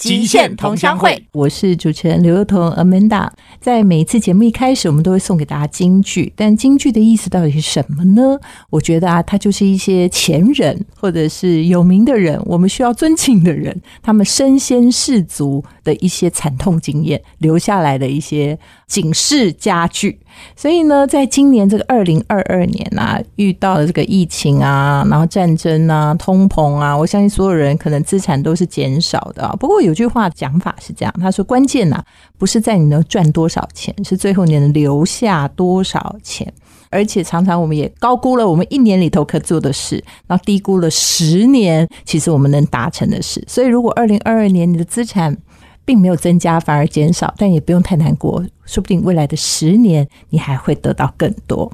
极限同乡会》。我是主持人刘幼彤 Amanda。在每一次节目一开始，我们都会送给大家金句，但金句的意思到底是什么呢？我觉得啊，它就是一些前人或者是有名的人，我们需要尊敬的人，他们身先士卒的一些惨痛经验留下来的一些警示佳句。所以呢，在今年这个二零二二年啊，遇到了这个疫情啊，然后战争啊，通膨啊，我相信所有人可能资产都是减少的。不过有句话讲法是这样，他说：“关键呐，不是在你能赚多少钱，是最后你能留下多少钱。”而且常常我们也高估了我们一年里头可做的事，然后低估了十年其实我们能达成的事。所以，如果二零二二年你的资产，并没有增加，反而减少，但也不用太难过，说不定未来的十年你还会得到更多。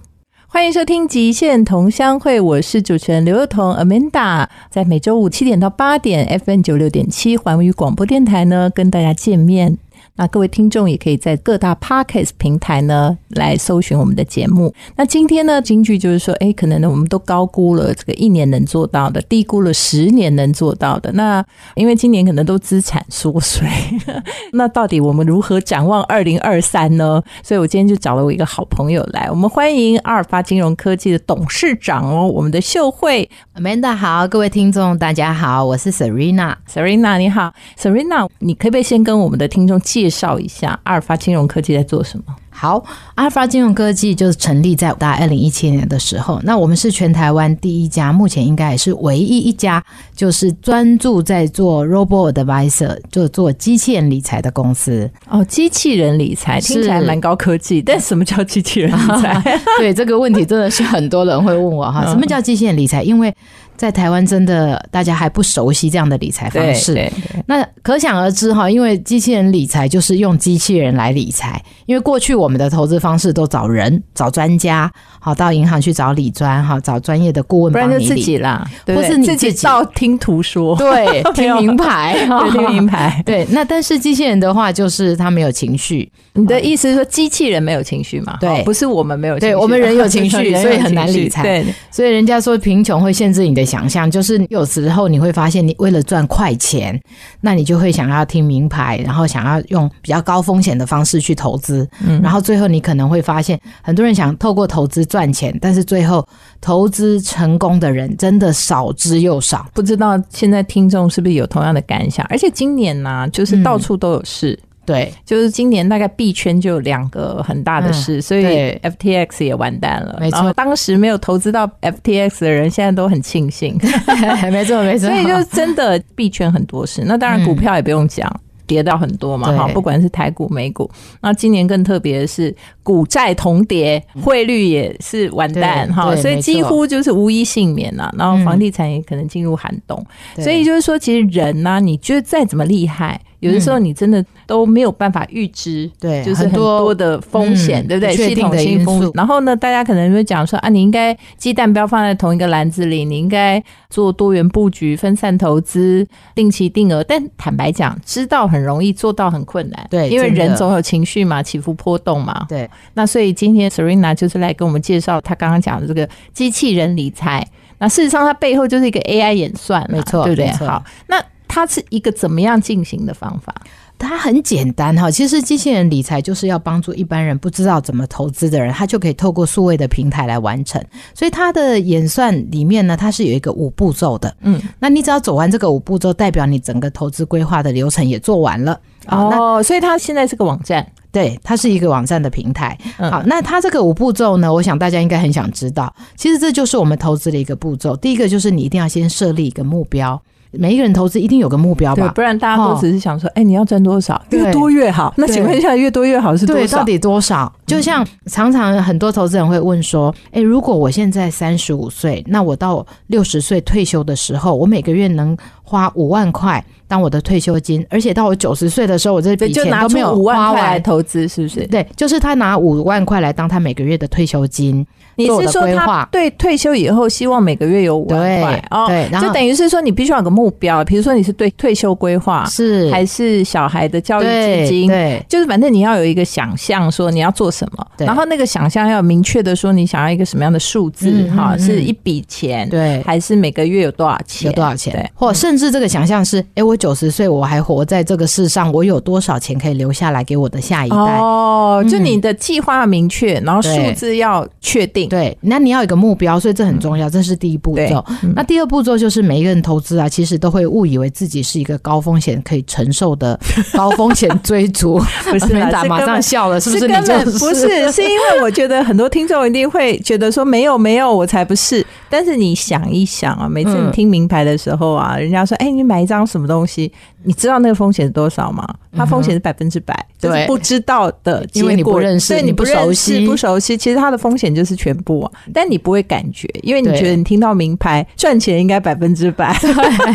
欢迎收听《极限同乡会》，我是主持人刘幼彤 Amanda，在每周五七点到八点，FM 九六点七环宇广播电台呢，跟大家见面。那各位听众也可以在各大 Podcast 平台呢来搜寻我们的节目。那今天呢，金句就是说，哎，可能呢，我们都高估了这个一年能做到的，低估了十年能做到的。那因为今年可能都资产缩水，那到底我们如何展望二零二三呢？所以我今天就找了我一个好朋友来，我们欢迎阿尔法金融科技的董事长哦，我们的秀慧 Amanda 好，各位听众大家好，我是 Serena，Serena 你好，Serena，你可不可以先跟我们的听众介介绍一下阿尔法金融科技在做什么？好，阿尔法金融科技就是成立在大概二零一七年的时候。那我们是全台湾第一家，目前应该也是唯一一家，就是专注在做 Robo Advisor，就做机器人理财的公司。哦，机器人理财听起来蛮高科技，但什么叫机器人理财？对这个问题，真的是很多人会问我哈，什么叫机器人理财？因为在台湾真的大家还不熟悉这样的理财方式，那可想而知哈，因为机器人理财就是用机器人来理财，因为过去我们的投资方式都找人、找专家，好到银行去找理专哈，找专业的顾问帮你理啦，或是你自己到听途说 对，听名牌，听名牌，对。那但是机器人的话，就是它没有情绪。你的意思是说机器人没有情绪吗？对，不是我们没有，对我们人有情绪，所以很难理财。对，所以人家说贫穷会限制你的。想象就是有时候你会发现，你为了赚快钱，那你就会想要听名牌，然后想要用比较高风险的方式去投资，嗯，然后最后你可能会发现，很多人想透过投资赚钱，但是最后投资成功的人真的少之又少。不知道现在听众是不是有同样的感想？而且今年呢，就是到处都有事。对，就是今年大概币圈就有两个很大的事，所以 FTX 也完蛋了。没错，当时没有投资到 FTX 的人，现在都很庆幸。没错，没错。所以就真的币圈很多事，那当然股票也不用讲，跌到很多嘛。哈，不管是台股、美股，那今年更特别的是股债同跌，汇率也是完蛋哈，所以几乎就是无一幸免了。然后房地产也可能进入寒冬，所以就是说，其实人呢，你觉得再怎么厉害。有的时候你真的都没有办法预知，对，就是很多的风险，对不对？系统性风险。然后呢，大家可能会讲说啊，你应该鸡蛋不要放在同一个篮子里，你应该做多元布局、分散投资、定期定额。但坦白讲，知道很容易，做到很困难。对，因为人总有情绪嘛，起伏波动嘛。对。那所以今天 Serena 就是来跟我们介绍他刚刚讲的这个机器人理财。那事实上，它背后就是一个 AI 演算，没错，对不对？好，那。它是一个怎么样进行的方法？它很简单哈，其实机器人理财就是要帮助一般人不知道怎么投资的人，他就可以透过数位的平台来完成。所以它的演算里面呢，它是有一个五步骤的。嗯，那你只要走完这个五步骤，代表你整个投资规划的流程也做完了。哦，所以它现在是个网站，对，它是一个网站的平台。好，那它这个五步骤呢，我想大家应该很想知道。其实这就是我们投资的一个步骤。第一个就是你一定要先设立一个目标。每一个人投资一定有个目标吧，不然大家都只是想说，哎，你要赚多少，越多越好。那请问一下，越多越好是多少？到底多少？就像常常很多投资人会问说：“哎，如果我现在三十五岁，那我到六十岁退休的时候，我每个月能花五万块当我的退休金，而且到我九十岁的时候，我这笔钱都没有五万块来投资，是不是？对，就是他拿五万块来当他每个月的退休金。你是说他对退休以后希望每个月有五万块？哦，对，就等于是说你必须要有个目标，比如说你是对退休规划是还是小孩的教育基金？对，就是反正你要有一个想象，说你要做什么，然后那个想象要明确的说你想要一个什么样的数字哈，是一笔钱对，还是每个月有多少钱？有多少钱？对，或甚至这个想象是，哎，我九十岁我还活在这个世上，我有多少钱可以留下来给我的下一代？哦，就你的计划要明确，然后数字要确定。对，那你要。一个目标，所以这很重要，这是第一步骤。那第二步骤就是每一个人投资啊，其实都会误以为自己是一个高风险可以承受的 高风险追逐。不是，马上笑了，是不是？根本不是，是因为我觉得很多听众一定会觉得说没有没有，我才不是。但是你想一想啊，每次你听名牌的时候啊，人家说哎，你买一张什么东西，你知道那个风险是多少吗？它风险是百分之百，对，不知道的，因为你不认识，你不熟悉，不熟悉，其实它的风险就是全部啊。但你不会感觉，因为你觉得你听到名牌赚钱应该百分之百，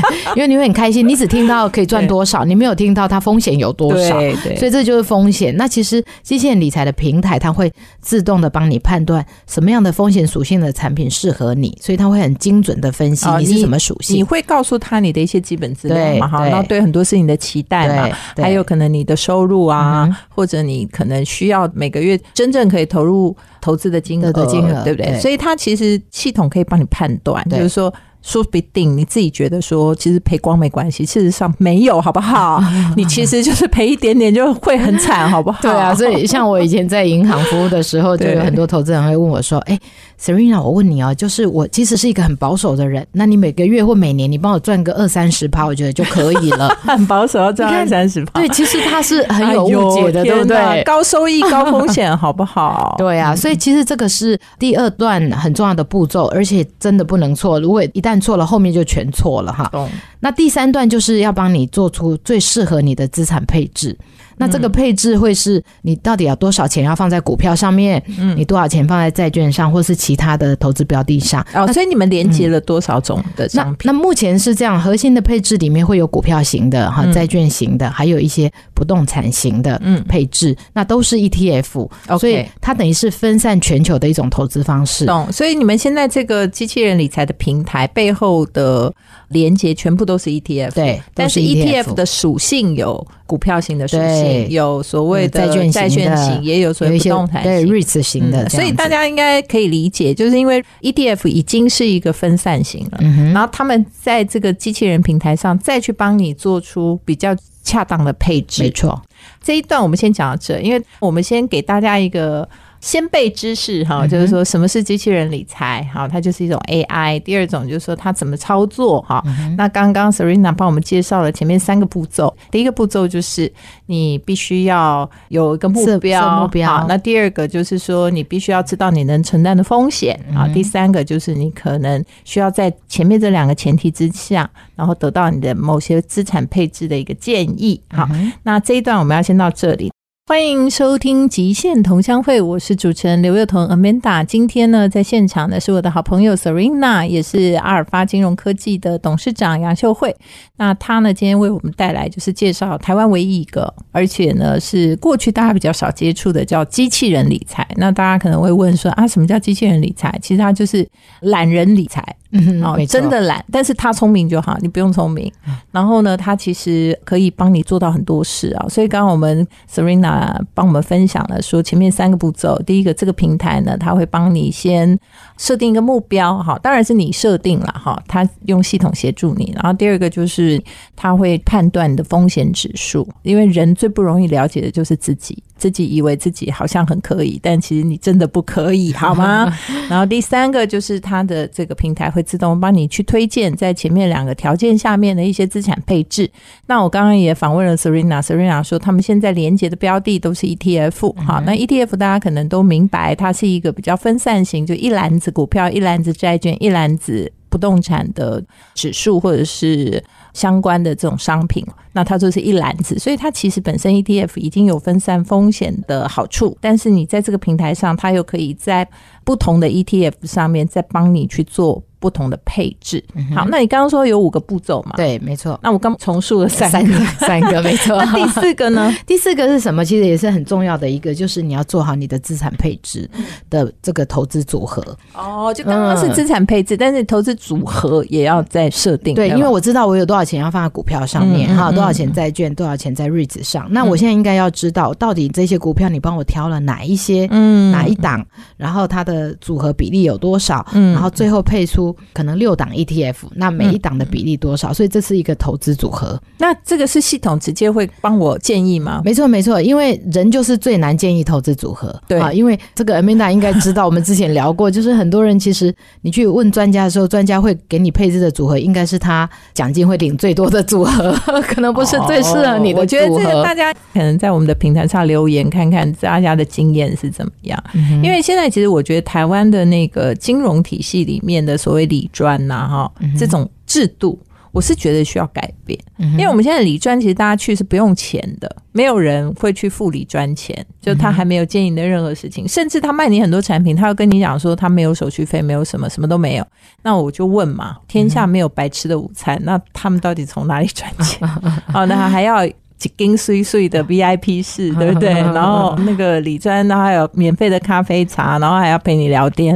因为你会很开心。你只听到可以赚多少，你没有听到它风险有多少，对，所以这就是风险。那其实机器人理财的平台，它会自动的帮你判断什么样的风险属性的产品适合你，所以它会很精准的分析你是什么属性。你会告诉他你的一些基本资料嘛？哈，然后对很多事情的期待嘛，还有。可能你的收入啊，或者你可能需要每个月真正可以投入投资的金额的金额，对不对？所以它其实系统可以帮你判断，就是说。说不定你自己觉得说，其实赔光没关系，事实上没有，好不好？你其实就是赔一点点就会很惨，好不好？对啊，所以像我以前在银行服务的时候，就有很多投资人会问我说：“哎，Serena，我问你哦，就是我其实是一个很保守的人，那你每个月或每年你帮我赚个二三十趴，我觉得就可以了。很保守要赚二三十趴，对，其实他是很有误解的，对不对？高收益高风险，好不好？对啊，所以其实这个是第二段很重要的步骤，而且真的不能错。如果一旦看错了，后面就全错了哈。那第三段就是要帮你做出最适合你的资产配置。那这个配置会是你到底要多少钱要放在股票上面？嗯，你多少钱放在债券上，或是其他的投资标的上？哦，所以你们连接了多少种的商品？那目前是这样，核心的配置里面会有股票型的哈，债券型的，还有一些不动产型的嗯配置，那都是 ETF。所以它等于是分散全球的一种投资方式。懂。所以你们现在这个机器人理财的平台背后的连接全部都是 ETF。对，但是 ETF 的属性有股票型的属性。有所谓的债券型，也有所谓不动产对 REITs 型的，所以大家应该可以理解，就是因为 ETF 已经是一个分散型了，然后他们在这个机器人平台上再去帮你做出比较恰当的配置。没错，这一段我们先讲到这，因为我们先给大家一个。先辈知识哈，就是说什么是机器人理财哈，它就是一种 AI。第二种就是说它怎么操作哈。那刚刚 Serena 帮我们介绍了前面三个步骤，第一个步骤就是你必须要有一个目标目标。那第二个就是说你必须要知道你能承担的风险啊。第三个就是你可能需要在前面这两个前提之下，然后得到你的某些资产配置的一个建议。好，那这一段我们要先到这里。欢迎收听《极限同乡会》，我是主持人刘幼彤 Amanda。今天呢，在现场的是我的好朋友 Serena，也是阿尔法金融科技的董事长杨秀慧。那她呢，今天为我们带来就是介绍台湾唯一一个，而且呢是过去大家比较少接触的，叫机器人理财。那大家可能会问说啊，什么叫机器人理财？其实它就是懒人理财。嗯，哦，真的懒，但是他聪明就好，你不用聪明。然后呢，他其实可以帮你做到很多事啊。所以刚刚我们 Serena 帮我们分享了说前面三个步骤。第一个，这个平台呢，它会帮你先设定一个目标，哈，当然是你设定了哈，它用系统协助你。然后第二个就是它会判断你的风险指数，因为人最不容易了解的就是自己。自己以为自己好像很可以，但其实你真的不可以，好吗？然后第三个就是它的这个平台会自动帮你去推荐在前面两个条件下面的一些资产配置。那我刚刚也访问了 Serena，Serena 说他们现在连接的标的都是 ETF。好，那 ETF 大家可能都明白，它是一个比较分散型，就一篮子股票、一篮子债券、一篮子不动产的指数或者是。相关的这种商品，那它就是一篮子，所以它其实本身 ETF 已经有分散风险的好处，但是你在这个平台上，它又可以在不同的 ETF 上面再帮你去做。不同的配置，好，那你刚刚说有五个步骤嘛？对，没错。那我刚重述了三个，三个 没错。那第四个呢？第四个是什么？其实也是很重要的一个，就是你要做好你的资产配置的这个投资组合。哦，就刚刚是资产配置，但是投资组合也要再设定。对，因为我知道我有多少钱要放在股票上面，哈，多少钱债券，多少钱在 REITs 上。那我现在应该要知道，到底这些股票你帮我挑了哪一些，嗯，哪一档，然后它的组合比例有多少，嗯，然后最后配出可能六档。ETF，那每一档的比例多少？所以这是一个投资组合。那这个是系统直接会帮我建议吗？没错，没错，因为人就是最难建议投资组合。对啊，因为这个 Amanda 应该知道，我们之前聊过，就是很多人其实你去问专家的时候，专家会给你配置的组合，应该是他奖金会领最多的组合，可能不是最适合你的。我觉得这个大家可能在我们的平台上留言，看看大家的经验是怎么样。因为现在其实我觉得台湾的那个金融体系里面的所谓理专呐。哈，这种制度我是觉得需要改变，因为我们现在理专其实大家去是不用钱的，没有人会去付理专钱，就他还没有经营的任何事情，甚至他卖你很多产品，他要跟你讲说他没有手续费，没有什么什么都没有。那我就问嘛，天下没有白吃的午餐，那他们到底从哪里赚钱？哦，那还要。几斤碎碎的 VIP 室，对不对？然后那个李专，然后还有免费的咖啡茶，然后还要陪你聊天。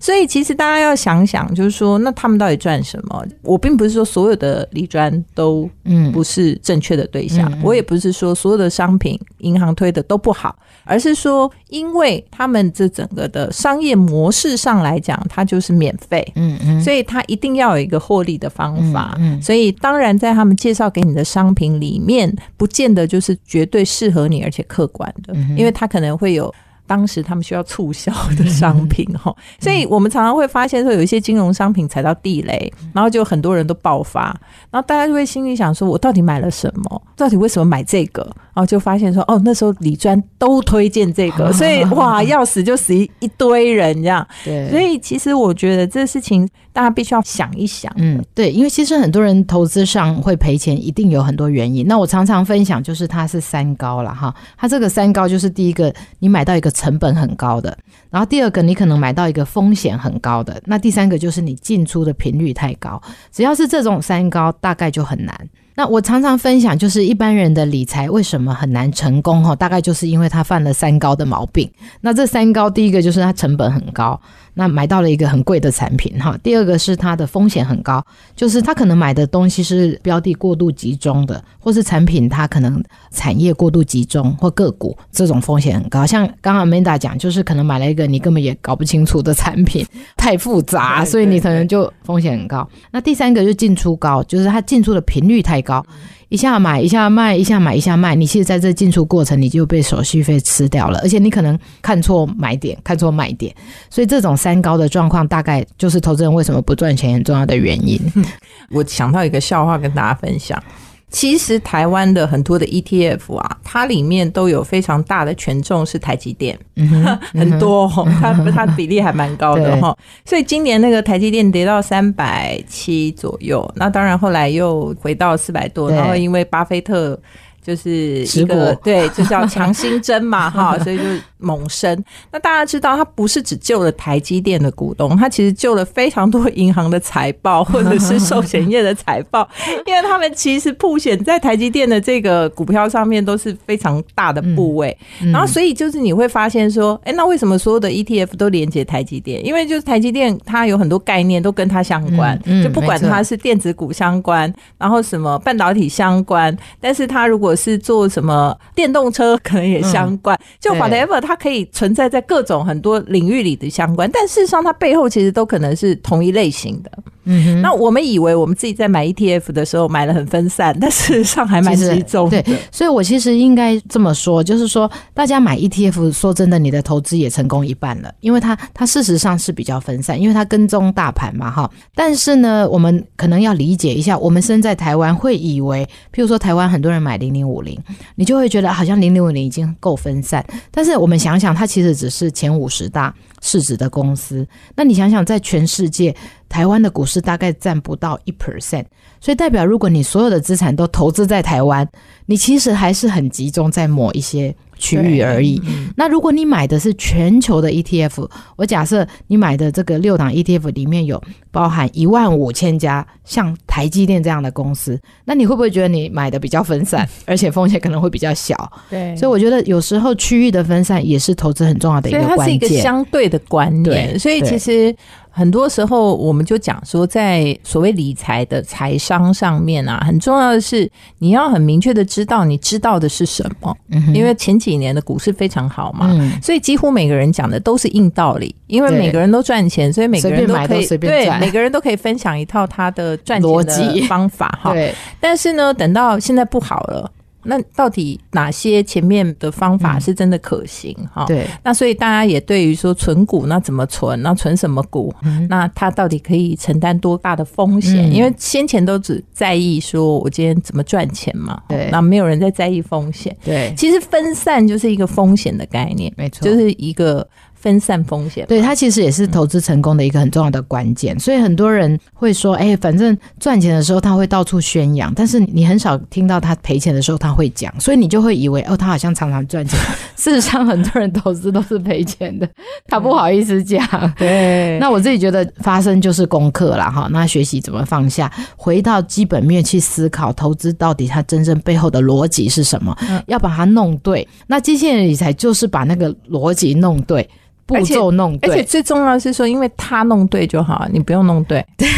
所以其实大家要想想，就是说，那他们到底赚什么？我并不是说所有的李专都嗯不是正确的对象，我也不是说所有的商品银行推的都不好，而是说，因为他们这整个的商业模式上来讲，它就是免费，嗯嗯，所以它一定要有一个获利的方法。嗯，所以当然在他们介绍给你的商品里面。不见得就是绝对适合你，而且客观的，因为它可能会有当时他们需要促销的商品哈，所以我们常常会发现说有一些金融商品踩到地雷，然后就很多人都爆发，然后大家就会心里想说，我到底买了什么？到底为什么买这个？然后就发现说，哦，那时候李专都推荐这个，所以哇，要死就死一一堆人这样。对，所以其实我觉得这事情大家必须要想一想。嗯，对，因为其实很多人投资上会赔钱，一定有很多原因。那我常常分享就是它是三高了哈，它这个三高就是第一个，你买到一个成本很高的，然后第二个你可能买到一个风险很高的，那第三个就是你进出的频率太高。只要是这种三高，大概就很难。那我常常分享，就是一般人的理财为什么很难成功？哈，大概就是因为他犯了三高的毛病。那这三高，第一个就是他成本很高。那买到了一个很贵的产品哈，第二个是它的风险很高，就是他可能买的东西是标的过度集中的，或是产品它可能产业过度集中或个股这种风险很高。像刚刚 Manda 讲，就是可能买了一个你根本也搞不清楚的产品，太复杂，所以你可能就风险很高。那第三个就是进出高，就是它进出的频率太高。一下买一下卖，一下买一下卖，你其实在这进出过程你就被手续费吃掉了，而且你可能看错买点，看错卖点，所以这种三高的状况，大概就是投资人为什么不赚钱很重要的原因。我想到一个笑话跟大家分享。其实台湾的很多的 ETF 啊，它里面都有非常大的权重是台积电，很多，它它比例还蛮高的哈。所以今年那个台积电跌到三百七左右，那当然后来又回到四百多，然后因为巴菲特就是一个对，就是要强心针嘛 哈，所以就。猛升，那大家知道，它不是只救了台积电的股东，它其实救了非常多银行的财报，或者是寿险业的财报，因为他们其实铺险在台积电的这个股票上面都是非常大的部位，然后所以就是你会发现说，哎，那为什么所有的 ETF 都连接台积电？因为就是台积电它有很多概念都跟它相关，就不管它是电子股相关，然后什么半导体相关，但是它如果是做什么电动车，可能也相关，就 whatever 它。它可以存在在各种很多领域里的相关，但事实上它背后其实都可能是同一类型的。嗯，那我们以为我们自己在买 ETF 的时候买了很分散，但事实上还蛮集中。对，所以我其实应该这么说，就是说大家买 ETF，说真的，你的投资也成功一半了，因为它它事实上是比较分散，因为它跟踪大盘嘛，哈。但是呢，我们可能要理解一下，我们身在台湾会以为，譬如说台湾很多人买零零五零，你就会觉得好像零零五零已经够分散，但是我们想想，它其实只是前五十大市值的公司，那你想想，在全世界。台湾的股市大概占不到一 percent，所以代表如果你所有的资产都投资在台湾，你其实还是很集中在某一些。区域而已。那如果你买的是全球的 ETF，我假设你买的这个六档 ETF 里面有包含一万五千家像台积电这样的公司，那你会不会觉得你买的比较分散，而且风险可能会比较小？对，所以我觉得有时候区域的分散也是投资很重要的一个关键。它是一个相对的观念，所以其实。很多时候，我们就讲说，在所谓理财的财商上面啊，很重要的是你要很明确的知道你知道的是什么。因为前几年的股市非常好嘛，所以几乎每个人讲的都是硬道理。因为每个人都赚钱，所以每个人都可以对每个人都可以分享一套他的赚钱的方法哈。对但是呢，等到现在不好了。那到底哪些前面的方法是真的可行？哈，对。那所以大家也对于说存股，那怎么存？那存什么股？那它到底可以承担多大的风险？因为先前都只在意说我今天怎么赚钱嘛，对。那没有人在在意风险，对。其实分散就是一个风险的概念，没错，就是一个。分散风险，对它其实也是投资成功的一个很重要的关键。所以很多人会说：“哎，反正赚钱的时候他会到处宣扬，但是你很少听到他赔钱的时候他会讲，所以你就会以为哦，他好像常常赚钱。事实上，很多人投资都是赔钱的，他不好意思讲。对，那我自己觉得发生就是功课了哈。那学习怎么放下，回到基本面去思考投资到底它真正背后的逻辑是什么，要把它弄对。那机器人理财就是把那个逻辑弄对。”步骤弄对，而且最重要的是说，因为他弄对就好，你不用弄对。对，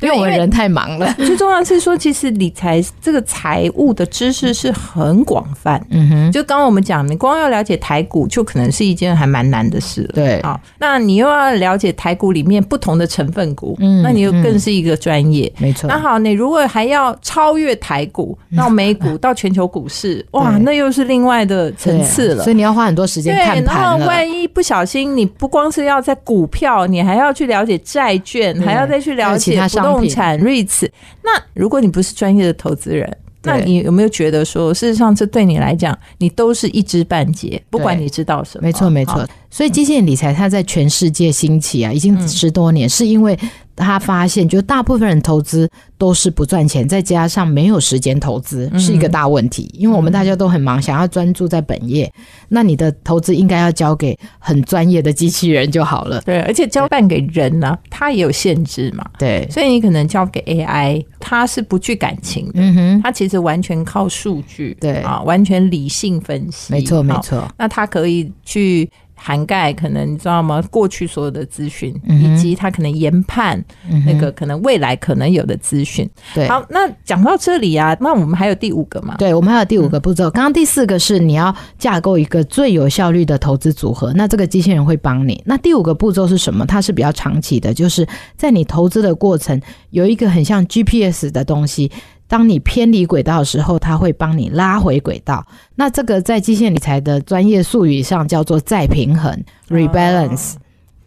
因为我们人太忙了。最重要是说，其实理财这个财务的知识是很广泛。嗯哼，就刚刚我们讲，你光要了解台股，就可能是一件还蛮难的事。对，好，那你又要了解台股里面不同的成分股，嗯，那你又更是一个专业。没错。那好，你如果还要超越台股到美股 到全球股市，哇，那又是另外的层次了。所以你要花很多时间看盘然后万一不小心。心，你不光是要在股票，你还要去了解债券，还要再去了解不动产、REITs。那如果你不是专业的投资人，那你有没有觉得说，事实上这对你来讲，你都是一知半解？不管你知道什么，没错，没错。所以，机器人理财它在全世界兴起啊，已经十多年，是因为。他发现，就大部分人投资都是不赚钱，再加上没有时间投资，是一个大问题。因为我们大家都很忙，想要专注在本业，那你的投资应该要交给很专业的机器人就好了。对，而且交办给人呢，它也有限制嘛。对，所以你可能交给 AI，它是不具感情的。嗯哼，它其实完全靠数据，对啊，完全理性分析。没错，没错。那它可以去。涵盖可能你知道吗？过去所有的资讯，以及他可能研判那个可能未来可能有的资讯。对，好，那讲到这里啊，那我们还有第五个嘛？对，我们还有第五个步骤。刚刚第四个是你要架构一个最有效率的投资组合，那这个机器人会帮你。那第五个步骤是什么？它是比较长期的，就是在你投资的过程有一个很像 GPS 的东西。当你偏离轨道的时候，它会帮你拉回轨道。那这个在机械理财的专业术语上叫做再平衡 （rebalance），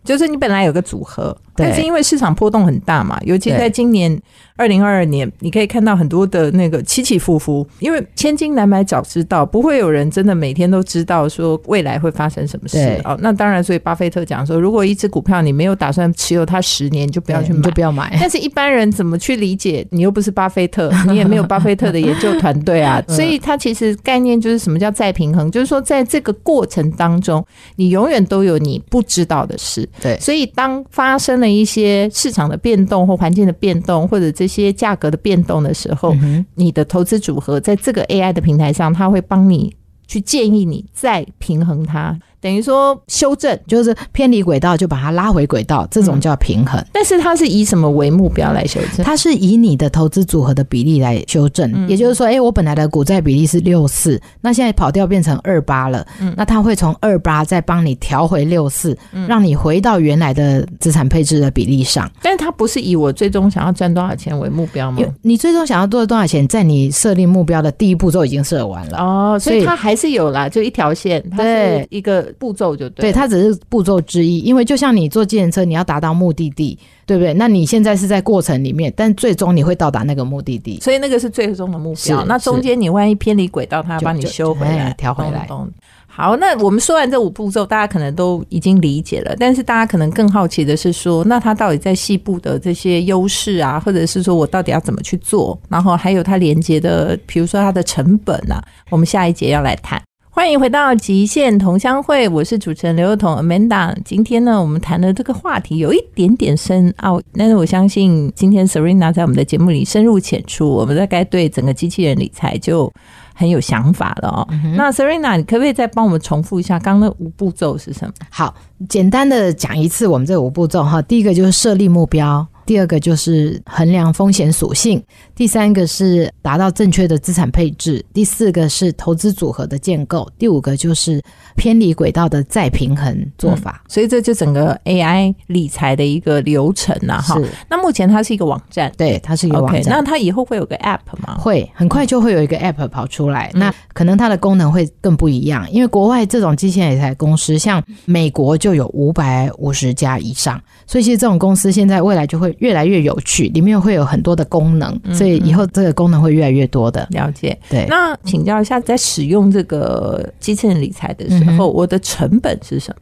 就是你本来有个组合，但是因为市场波动很大嘛，尤其在今年。二零二二年，你可以看到很多的那个起起伏伏，因为千金难买早知道，不会有人真的每天都知道说未来会发生什么事哦。那当然，所以巴菲特讲说，如果一只股票你没有打算持有它十年，就不要去买，就不要买。但是一般人怎么去理解？你又不是巴菲特，你也没有巴菲特的研究团队啊，所以它其实概念就是什么叫再平衡，就是说在这个过程当中，你永远都有你不知道的事。对，所以当发生了一些市场的变动或环境的变动，或者这些价格的变动的时候，你的投资组合在这个 AI 的平台上，它会帮你去建议你再平衡它。等于说修正就是偏离轨道，就把它拉回轨道，这种叫平衡。但是它是以什么为目标来修正？它是以你的投资组合的比例来修正。也就是说，哎，我本来的股债比例是六四，那现在跑掉变成二八了。嗯，那它会从二八再帮你调回六四，让你回到原来的资产配置的比例上。但是它不是以我最终想要赚多少钱为目标吗？你最终想要做多少钱，在你设定目标的第一步都已经设完了哦，所以它还是有啦，就一条线，它是一个。个步骤就对，对，它只是步骤之一。因为就像你坐计程车，你要达到目的地，对不对？那你现在是在过程里面，但最终你会到达那个目的地，所以那个是最终的目标。那中间你万一偏离轨道，它要帮你修回来、调回来。好，那我们说完这五步骤，大家可能都已经理解了。但是大家可能更好奇的是说，那它到底在细部的这些优势啊，或者是说我到底要怎么去做？然后还有它连接的，比如说它的成本啊，我们下一节要来谈。欢迎回到极限同乡会，我是主持人刘幼彤 Amanda。今天呢，我们谈的这个话题有一点点深奥，但是我相信今天 Serena 在我们的节目里深入浅出，我们大概对整个机器人理财就。很有想法了哦。那 Serena，你可不可以再帮我们重复一下刚刚那五步骤是什么？好，简单的讲一次我们这五步骤哈。第一个就是设立目标。第二个就是衡量风险属性，第三个是达到正确的资产配置，第四个是投资组合的建构，第五个就是偏离轨道的再平衡做法。所以这就整个 AI 理财的一个流程呐。哈，那目前它是一个网站，对，它是一个网站。那它以后会有个 App 吗？会，很快就会有一个 App 跑出来。那可能它的功能会更不一样，因为国外这种机器人理财公司，像美国就有五百五十家以上，所以其实这种公司现在未来就会。越来越有趣，里面会有很多的功能，所以以后这个功能会越来越多的。了解，对。那请教一下，在使用这个机器人理财的时候，我的成本是什么？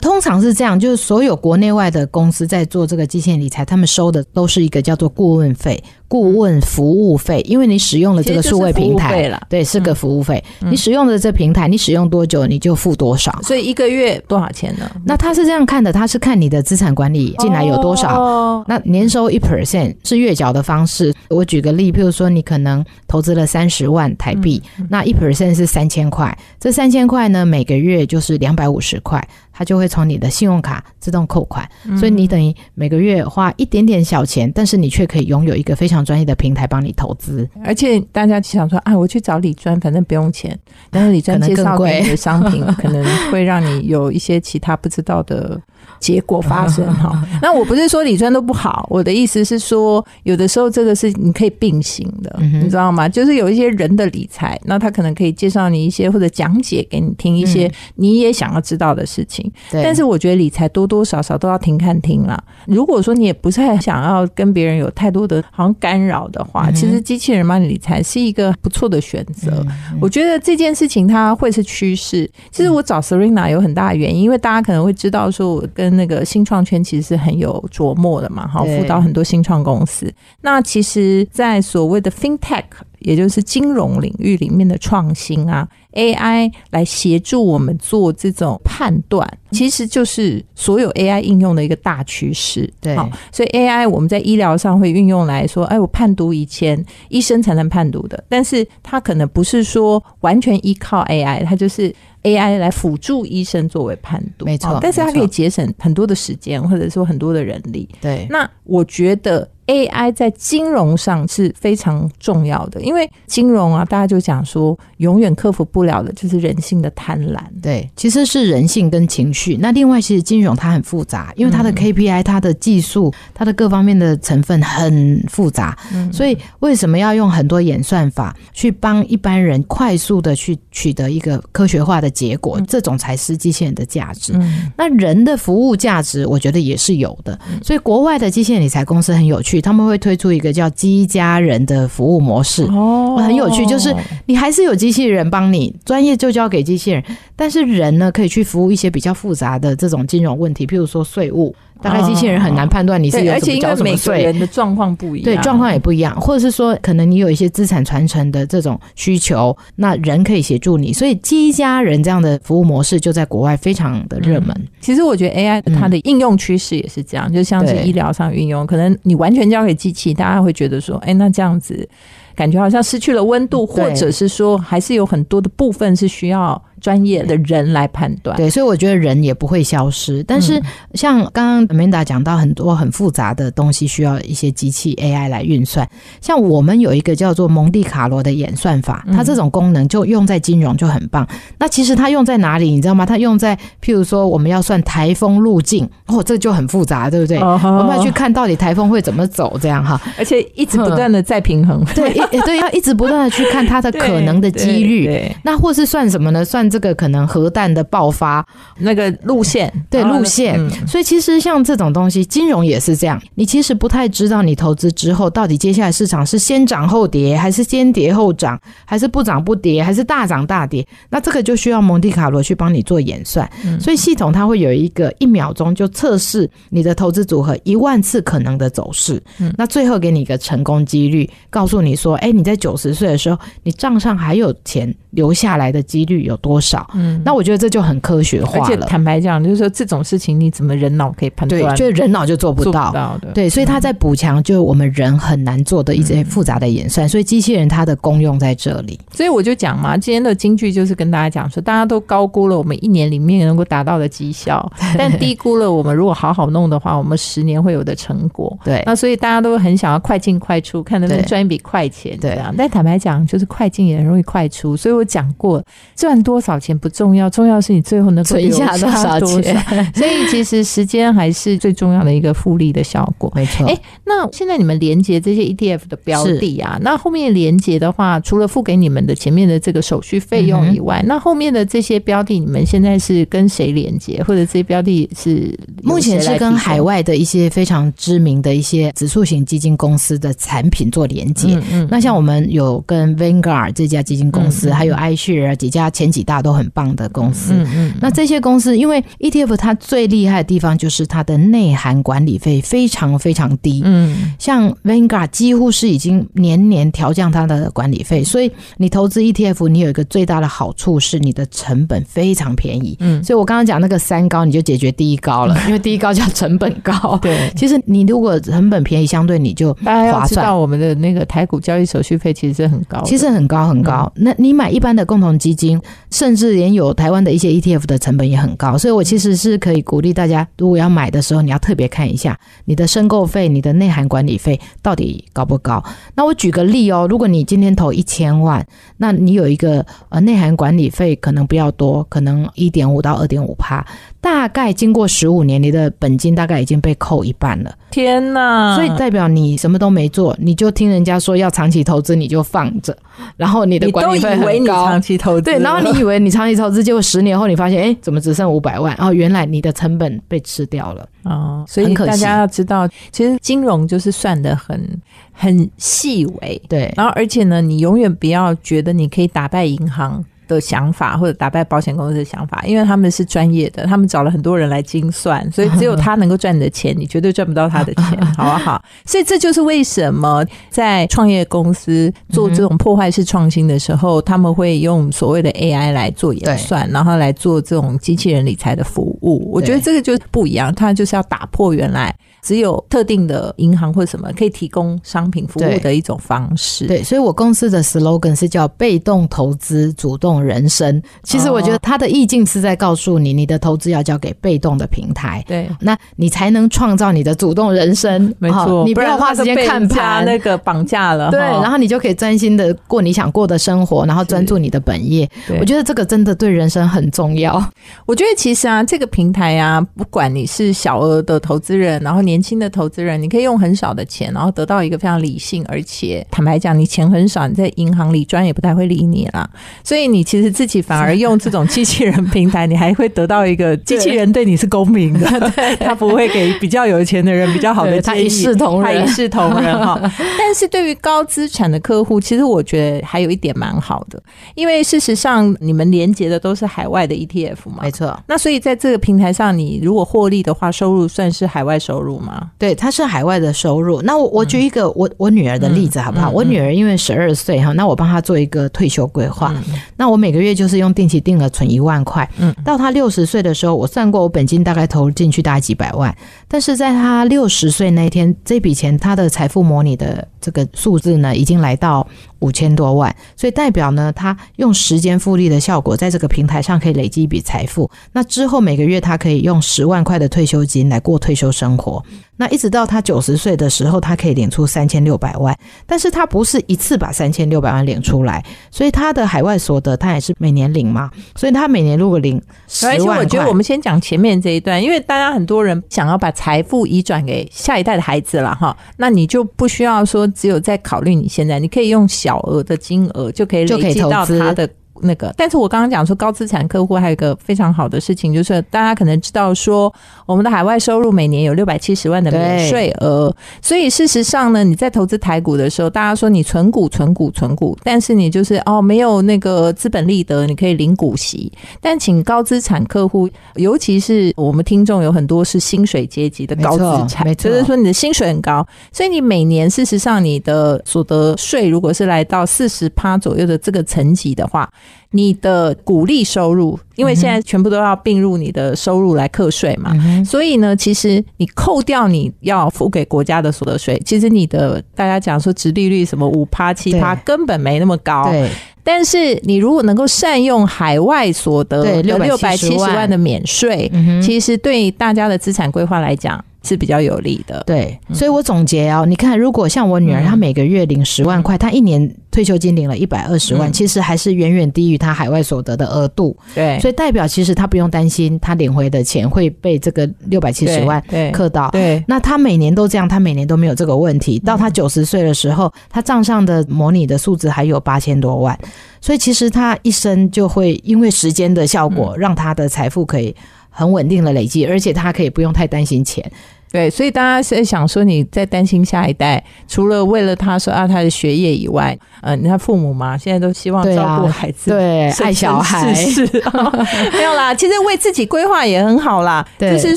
通常是这样，就是所有国内外的公司在做这个机器人理财，他们收的都是一个叫做顾问费。顾问服务费，因为你使用了这个数位平台了，对，是个服务费。你使用的这平台，你使用多久你就付多少。所以一个月多少钱呢？那他是这样看的，他是看你的资产管理进来有多少。那年收一 percent 是月缴的方式。我举个例，譬如说你可能投资了三十万台币，那一 percent 是三千块。这三千块呢，每个月就是两百五十块，它就会从你的信用卡自动扣款。所以你等于每个月花一点点小钱，但是你却可以拥有一个非常。专业的平台帮你投资，而且大家想说，啊，我去找李专，反正不用钱。但是李专 介绍给你的商品，可能会让你有一些其他不知道的结果发生。哈，那我不是说理专都不好，我的意思是说，有的时候这个是你可以并行的，你知道吗？就是有一些人的理财，那他可能可以介绍你一些或者讲解给你听一些你也想要知道的事情。但是我觉得理财多多少少都要听看听啦。如果说你也不太想要跟别人有太多的好像。干扰的话，其实机器人帮你理财是一个不错的选择。我觉得这件事情它会是趋势。其实我找 Serena 有很大的原因，因为大家可能会知道，说我跟那个新创圈其实是很有琢磨的嘛，哈，辅导很多新创公司。那其实，在所谓的 FinTech。也就是金融领域里面的创新啊，AI 来协助我们做这种判断，其实就是所有 AI 应用的一个大趋势。对，所以 AI 我们在医疗上会运用来说，哎，我判读以前医生才能判读的，但是它可能不是说完全依靠 AI，它就是 AI 来辅助医生作为判断，没错。但是它可以节省很多的时间，或者说很多的人力。对，那我觉得。AI 在金融上是非常重要的，因为金融啊，大家就讲说，永远克服不了的就是人性的贪婪。对，其实是人性跟情绪。那另外，其实金融它很复杂，因为它的 KPI、它的技术、它的各方面的成分很复杂。所以，为什么要用很多演算法去帮一般人快速的去取得一个科学化的结果？这种才是机器人的价值。那人的服务价值，我觉得也是有的。所以，国外的机器人理财公司很有趣。他们会推出一个叫“机家人”的服务模式，哦，很有趣，就是你还是有机器人帮你，专业就交给机器人，但是人呢可以去服务一些比较复杂的这种金融问题，譬如说税务。大概机器人很难判断你是有什么交什么税，人的状况不一样，对状况也不一样，或者是说可能你有一些资产传承的这种需求，那人可以协助你，所以机家人这样的服务模式就在国外非常的热门。其实我觉得 AI 它的应用趋势也是这样，就像是医疗上运用，可能你完全交给机器，大家会觉得说，哎，那这样子感觉好像失去了温度，或者是说还是有很多的部分是需要。专业的人来判断，对，所以我觉得人也不会消失。但是像刚刚 Amanda 讲到很多很复杂的东西，需要一些机器 AI 来运算。像我们有一个叫做蒙蒂卡罗的演算法，它这种功能就用在金融就很棒。那其实它用在哪里，你知道吗？它用在譬如说我们要算台风路径，哦，这就很复杂，对不对？我们要去看到底台风会怎么走，这样哈，而且一直不断的在平衡。对，对，要一直不断的去看它的 可能的几率。那或是算什么呢？算算这个可能核弹的爆发那个路线，对路线。所以其实像这种东西，金融也是这样，你其实不太知道你投资之后到底接下来市场是先涨后跌，还是先跌后涨，还是不涨不跌，还是大涨大跌。那这个就需要蒙蒂卡罗去帮你做演算。所以系统它会有一个一秒钟就测试你的投资组合一万次可能的走势。那最后给你一个成功几率，告诉你说，哎，你在九十岁的时候，你账上还有钱留下来的几率有多少？嗯，那我觉得这就很科学化了。而且坦白讲，就是说这种事情你怎么人脑可以判断？对，就人脑就做不到的。对，所以他在补强，就是我们人很难做的一些复杂的演算。所以机器人它的功用在这里。所以我就讲嘛，今天的金句就是跟大家讲说，大家都高估了我们一年里面能够达到的绩效，但低估了我们如果好好弄的话，我们十年会有的成果。对，那所以大家都很想要快进快出，看能不能赚一笔快钱。对啊，但坦白讲，就是快进也很容易快出。所以我讲过，赚多少钱不重要，重要是你最后能够存下多少钱。所以其实时间还是最重要的一个复利的效果。没错。哎，那现在你们连接这些 ETF 的标的啊，那后面连接的话，除了付给你们的前面的这个手续费用以外，那后面的这些标的，你们现在是跟谁连接，或者这些标的是目前是跟海外的一些非常知名的一些指数型基金公司的产品做连接。嗯那像我们有跟 Vanguard 这家基金公司，还有 iShare 几家前几大都很棒的公司嗯。那这些公司，因为 ETF 它最厉害的地方就是它的内涵管理费非常非常低。嗯，像 Vanguard 几乎是已经年年调降它的管理费，所以你投资 ETF，你有一个最大的好处是你的成本非常便宜。嗯，所以我刚刚讲那个三高，你就解决第一高了，因为第一高叫成本高。对，其实你如果成本便宜，相对你就划算。我们的那个台股交易手续费其实是很高，其实很高很高。那你买一般的共同基金，甚甚至连有台湾的一些 ETF 的成本也很高，所以我其实是可以鼓励大家，如果要买的时候，你要特别看一下你的申购费、你的内涵管理费到底高不高。那我举个例哦，如果你今天投一千万，那你有一个呃内涵管理费可能比较多，可能一点五到二点五趴。大概经过十五年，你的本金大概已经被扣一半了。天哪！所以代表你什么都没做，你就听人家说要长期投资，你就放着，然后你的管理费很高。长期投资对，然后你以为你长期投资，结果十年后你发现，哎，怎么只剩五百万？哦，原来你的成本被吃掉了哦，所以大家要知道，其实金融就是算的很很细微，对。然后而且呢，你永远不要觉得你可以打败银行。的想法或者打败保险公司的想法，因为他们是专业的，他们找了很多人来精算，所以只有他能够赚你的钱，你绝对赚不到他的钱，好不好？所以这就是为什么在创业公司做这种破坏式创新的时候，他们会用所谓的 AI 来做演算，然后来做这种机器人理财的服务。我觉得这个就不一样，它就是要打破原来只有特定的银行或什么可以提供商品服务的一种方式。对，所以我公司的 slogan 是叫被动投资，主动。人生，其实我觉得他的意境是在告诉你，你的投资要交给被动的平台，对，那你才能创造你的主动人生。没错，你不要花时间看盘，那个绑架了。对，然后你就可以专心的过你想过的生活，然后专注你的本业。我觉得这个真的对人生很重要。我觉得其实啊，这个平台啊，不管你是小额的投资人，然后年轻的投资人，你可以用很少的钱，然后得到一个非常理性，而且坦白讲，你钱很少，你在银行里专也不太会理你啦。所以你。其实自己反而用这种机器人平台，你还会得到一个机器人对你是公平的，他不会给比较有钱的人比较好的建议，他一视同仁，他一视同仁哈。但是对于高资产的客户，其实我觉得还有一点蛮好的，因为事实上你们连接的都是海外的 ETF 嘛，没错。那所以在这个平台上，你如果获利的话，收入算是海外收入吗？对，它是海外的收入。那我我举一个我我女儿的例子好不好？我女儿因为十二岁哈，那我帮她做一个退休规划，那我。每个月就是用定期定额存一万块，嗯，到他六十岁的时候，我算过我本金大概投进去大概几百万，但是在他六十岁那一天，这笔钱他的财富模拟的这个数字呢，已经来到。五千多万，所以代表呢，他用时间复利的效果，在这个平台上可以累积一笔财富。那之后每个月他可以用十万块的退休金来过退休生活。那一直到他九十岁的时候，他可以领出三千六百万。但是他不是一次把三千六百万领出来，所以他的海外所得他也是每年领嘛。所以他每年如果领十万，我觉得我们先讲前面这一段，因为大家很多人想要把财富移转给下一代的孩子了哈。那你就不需要说只有在考虑你现在，你可以用小。小额的金额就可以累积到他的那个。但是我刚刚讲说高资产客户还有一个非常好的事情，就是大家可能知道说我们的海外收入每年有六百七十万的免税额，所以事实上呢，你在投资台股的时候，大家说你存股、存股、存股，但是你就是哦没有那个资本利得，你可以领股息。但请高资产客户，尤其是我们听众有很多是薪水阶级的高资产，就是说你的薪水很高，所以你每年事实上你的所得税如果是来到四十趴左右的这个层级的话，你的鼓励收入，因为现在全部都要并入你的收入来课税嘛，所以呢，其实你扣掉你要付给国家的所得税，其实你的大家讲说直利率什么五趴七趴根本没那么高。对，但是你如果能够善用海外所得六六百七十万的免税，其实对大家的资产规划来讲。是比较有利的，对，所以我总结哦，你看，如果像我女儿，她每个月领十万块，她一年退休金领了一百二十万，其实还是远远低于她海外所得的额度，对，所以代表其实她不用担心她领回的钱会被这个六百七十万克到，对，那她每年都这样，她每年都没有这个问题，到她九十岁的时候，她账上的模拟的数字还有八千多万，所以其实她一生就会因为时间的效果，让她的财富可以。很稳定的累积，而且他可以不用太担心钱。对，所以大家在想说你在担心下一代，除了为了他说啊他的学业以外，呃，你看父母嘛，现在都希望照顾孩子，对，爱小孩是 没有啦。其实为自己规划也很好啦。就是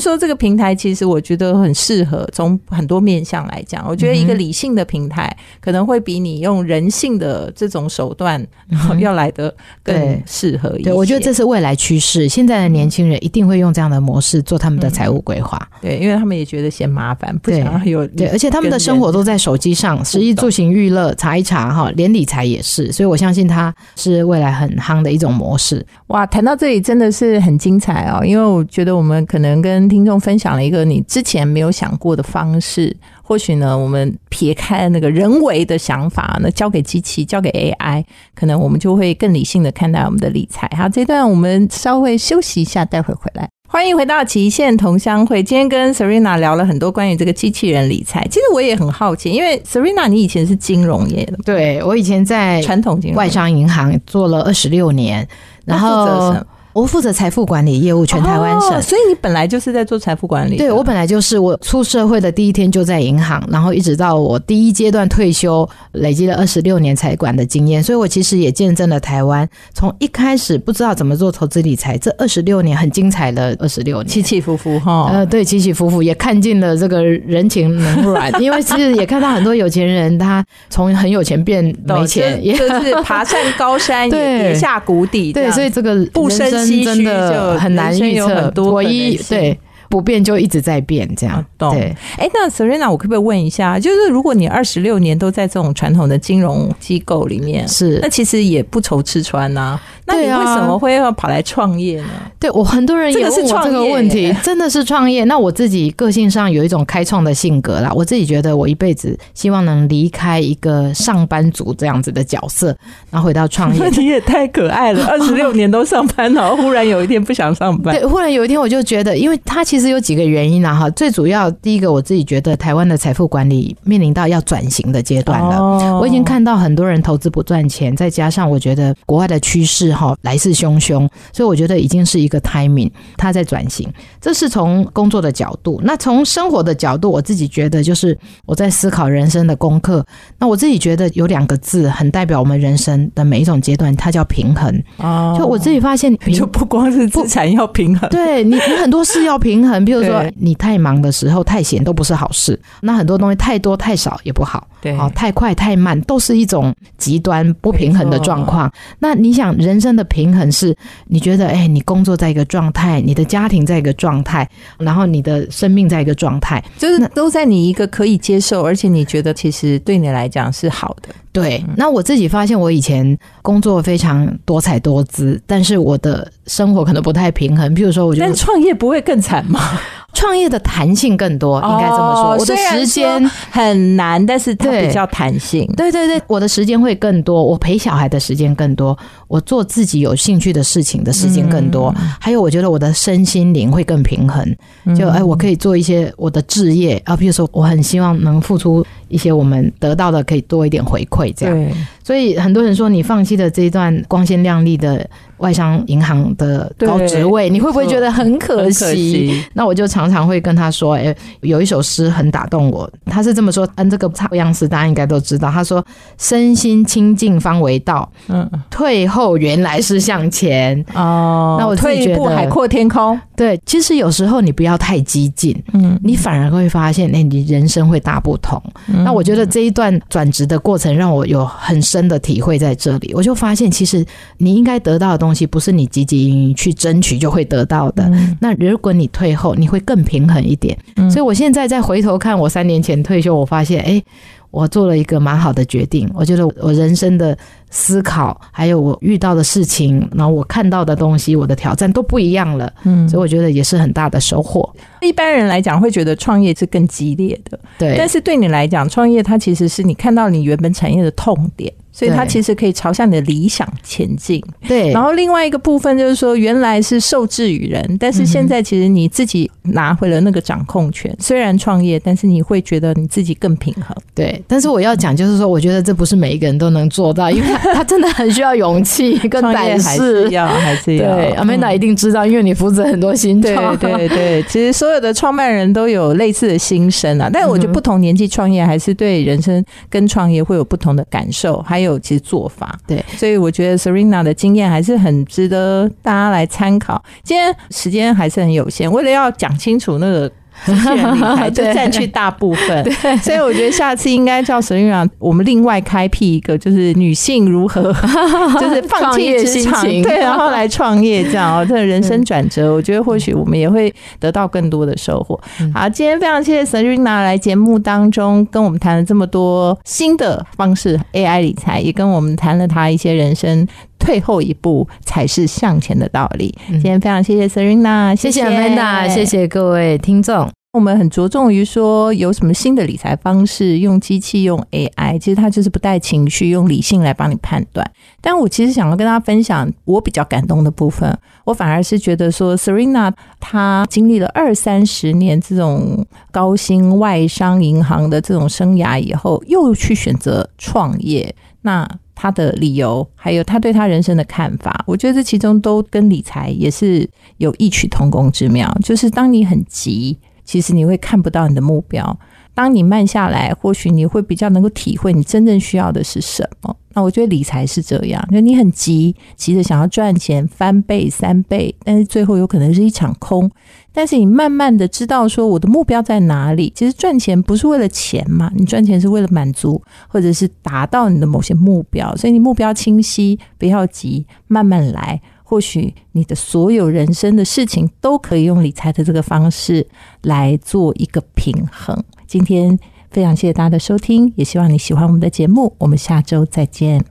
说这个平台其实我觉得很适合，从很多面向来讲，我觉得一个理性的平台可能会比你用人性的这种手段要来的更适合一些。我觉得这是未来趋势，现在的年轻人一定会用这样的模式做他们的财务规划。对，因为他们也觉得。的嫌麻烦，不想要有对，而且他们的生活都在手机上，食衣住行娱乐查一查哈，连理财也是，所以我相信它是未来很夯的一种模式。哇，谈到这里真的是很精彩哦，因为我觉得我们可能跟听众分享了一个你之前没有想过的方式，或许呢，我们撇开那个人为的想法，那交给机器，交给 AI，可能我们就会更理性的看待我们的理财。好，这段我们稍微休息一下，待会回来。欢迎回到极限同乡会。今天跟 Serena 聊了很多关于这个机器人理财。其实我也很好奇，因为 Serena 你以前是金融业的，对我以前在传统金融外商银行做了二十六年，然后。我负责财富管理业务，全台湾省，所以你本来就是在做财富管理。对我本来就是，我出社会的第一天就在银行，然后一直到我第一阶段退休，累积了二十六年财管的经验，所以我其实也见证了台湾从一开始不知道怎么做投资理财，这二十六年很精彩的二十六年，起起伏伏哈。呃，对，起起伏伏，也看尽了这个人情冷暖，因为其实也看到很多有钱人，他从很有钱变没钱，也就是爬上高山，也跌下谷底，对，所以这个不生。真的很难预测，唯一对不变就一直在变，这样对。哎，那 Serena，我可不可以问一下，就是如果你二十六年都在这种传统的金融机构里面，是那其实也不愁吃穿呐。那你为什么会要跑来创业呢？对我很多人也问我这个问题，真的是创业。那我自己个性上有一种开创的性格啦，我自己觉得我一辈子希望能离开一个上班族这样子的角色，然后回到创业。你也太可爱了，二十六年都上班，然后忽然有一天不想上班。对，忽然有一天我就觉得，因为他其实有几个原因啊哈。最主要第一个，我自己觉得台湾的财富管理面临到要转型的阶段了。我已经看到很多人投资不赚钱，再加上我觉得国外的趋势哈来势汹汹，所以我觉得已经是一个 timing，他在转型。这是从工作的角度，那从生活的角度，我自己觉得就是我在思考人生的功课。那我自己觉得有两个字很代表我们人生的每一种阶段，它叫平衡。哦，就我自己发现，就不光是资产要平衡，对你，你很多事要平衡。比如说，你太忙的时候太闲都不是好事，那很多东西太多太少也不好。对，哦，太快太慢都是一种极端不平衡的状况。那你想人生的平衡是，你觉得哎，你工作在一个状态，你的家庭在一个状态，然后你的生命在一个状态，就是都在你一个可以接受，而且你觉得其实对你来讲是好的。对，那我自己发现，我以前工作非常多彩多姿，但是我的生活可能不太平衡。比如说，我觉得创业不会更惨吗？创业的弹性更多，应该这么说。我的时间很难，但是它比较弹性。对对对，我的时间会更多，我陪小孩的时间更多，我做自己有兴趣的事情的时间更多。还有，我觉得我的身心灵会更平衡。就哎，我可以做一些我的置业啊，比如说，我很希望能付出一些我们得到的可以多一点回馈，这样。所以很多人说你放弃了这一段光鲜亮丽的外商银行的高职位，你会不会觉得很可惜？那我就常常会跟他说：“哎，有一首诗很打动我，他是这么说，嗯，这个差样式大家应该都知道。他说：身心清净方为道，嗯，退后原来是向前。哦，那我退一步海阔天空。对，其实有时候你不要太激进，嗯，你反而会发现，哎，你人生会大不同。那我觉得这一段转职的过程让我有很深的体会在这里。我就发现，其实你应该得到的东西，不是你积极去争取就会得到的。那如果你退后，你会更平衡一点。所以我现在再回头看我三年前退休，我发现，哎。我做了一个蛮好的决定，我觉得我人生的思考，还有我遇到的事情，然后我看到的东西，我的挑战都不一样了，嗯，所以我觉得也是很大的收获。一般人来讲会觉得创业是更激烈的，对，但是对你来讲，创业它其实是你看到你原本产业的痛点。所以它其实可以朝向你的理想前进。对，然后另外一个部分就是说，原来是受制于人，但是现在其实你自己拿回了那个掌控权。虽然创业，但是你会觉得你自己更平衡。对，但是我要讲就是说，我觉得这不是每一个人都能做到，因为 他真的很需要勇气 跟胆识。要还是要？对，阿美娜一定知道，因为你负责很多新创。对对对，其实所有的创办人都有类似的心声啊。但是我觉得不同年纪创业，还是对人生跟创业会有不同的感受，还有其实做法。对，所以我觉得 Serena 的经验还是很值得大家来参考。今天时间还是很有限，为了要讲清楚那个。机器 人理财就占据大部分，所以我觉得下次应该叫沈院长，我们另外开辟一个，就是女性如何 就是放弃职场，对，然后来创业这样哦，这人生转折，我觉得或许我们也会得到更多的收获。好，今天非常谢谢 Serena 来节目当中跟我们谈了这么多新的方式 AI 理财，也跟我们谈了他一些人生退后一步才是向前的道理。今天非常谢谢 Serena，谢谢 Amanda，谢谢各位听众。我们很着重于说有什么新的理财方式，用机器用 AI，其实它就是不带情绪，用理性来帮你判断。但我其实想要跟大家分享我比较感动的部分，我反而是觉得说，Serena 她经历了二三十年这种高薪外商银行的这种生涯以后，又去选择创业，那他的理由还有他对他人生的看法，我觉得这其中都跟理财也是有异曲同工之妙，就是当你很急。其实你会看不到你的目标。当你慢下来，或许你会比较能够体会你真正需要的是什么。那我觉得理财是这样，就你很急，急着想要赚钱翻倍三倍，但是最后有可能是一场空。但是你慢慢的知道说我的目标在哪里。其实赚钱不是为了钱嘛，你赚钱是为了满足或者是达到你的某些目标。所以你目标清晰，不要急，慢慢来。或许你的所有人生的事情都可以用理财的这个方式来做一个平衡。今天非常谢谢大家的收听，也希望你喜欢我们的节目。我们下周再见。